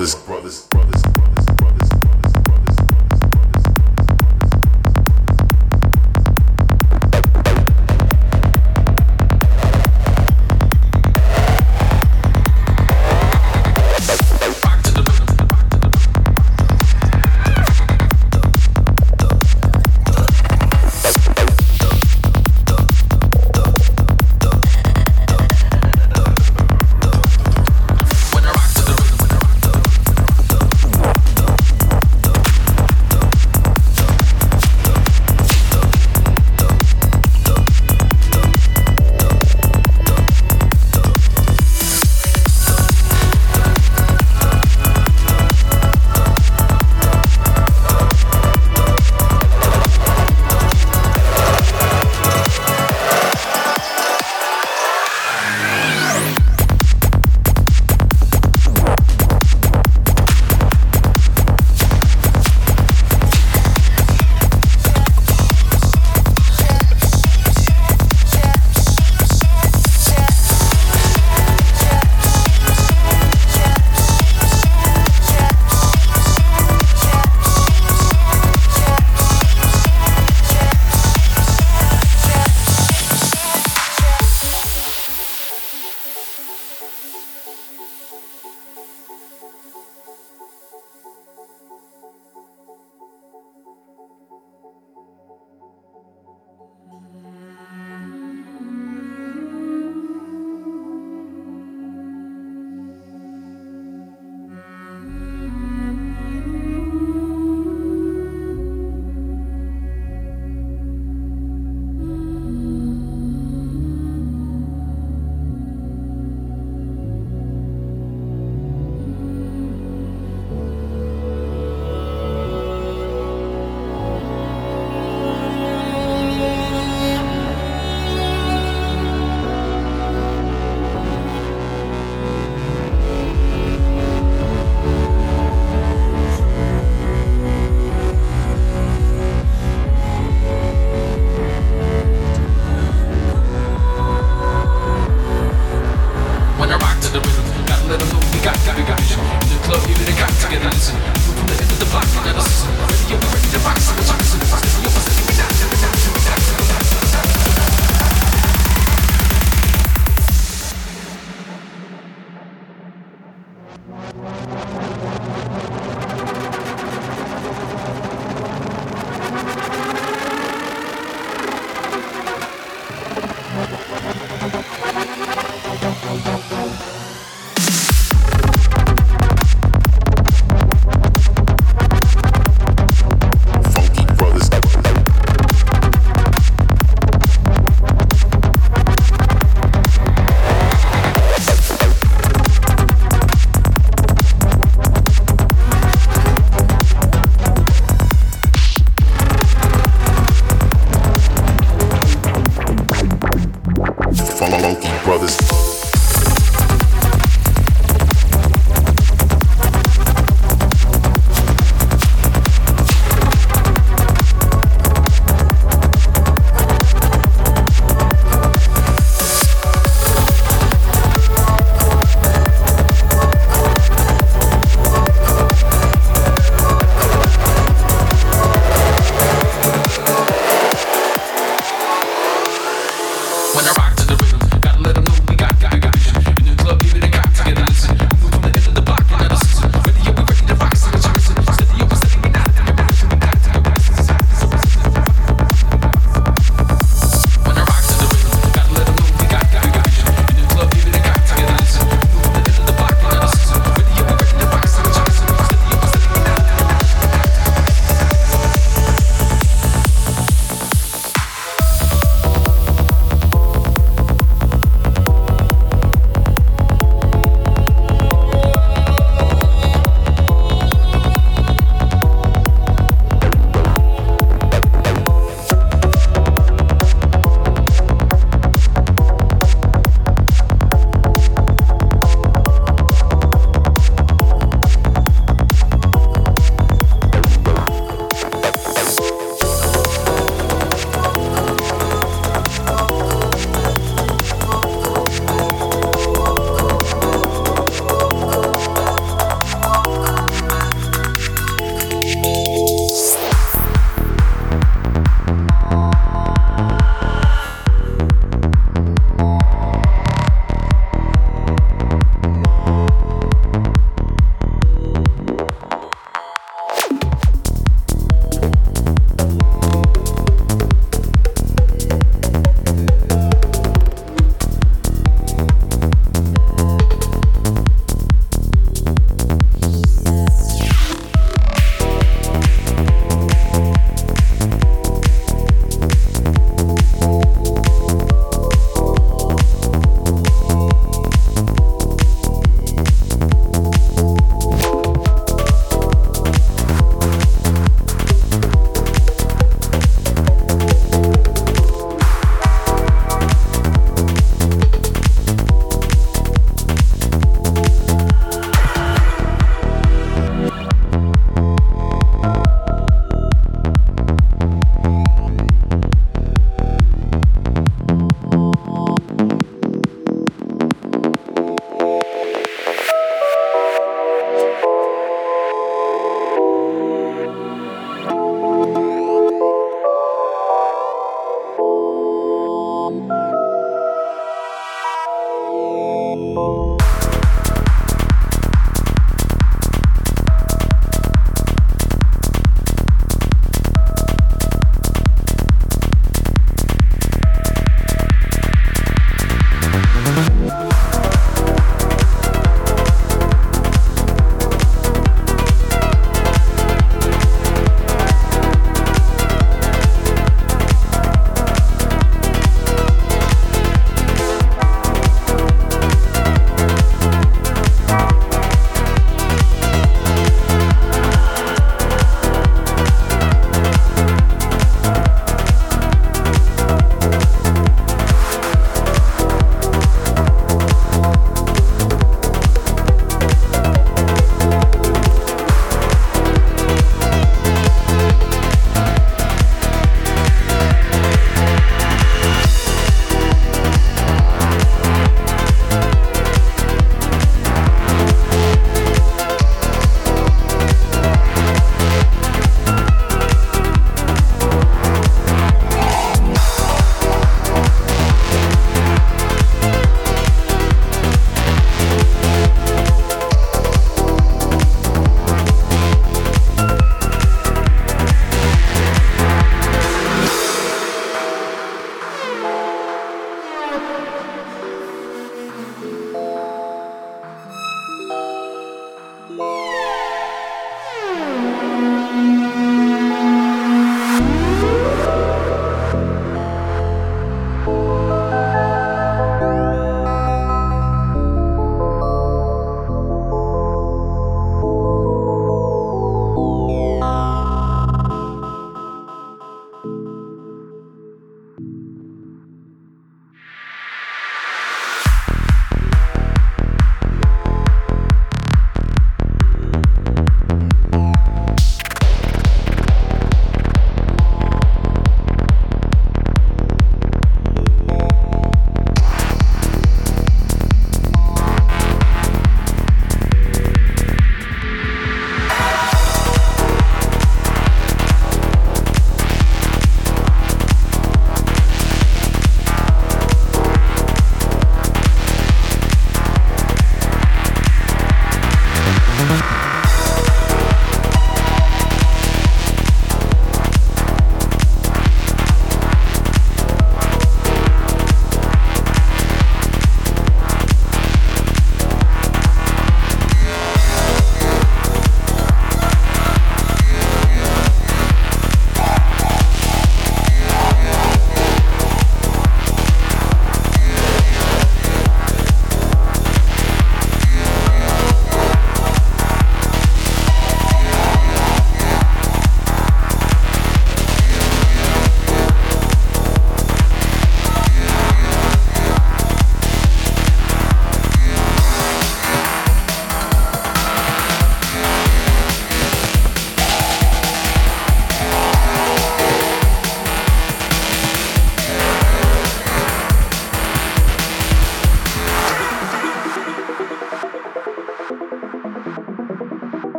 brothers, brothers, brothers.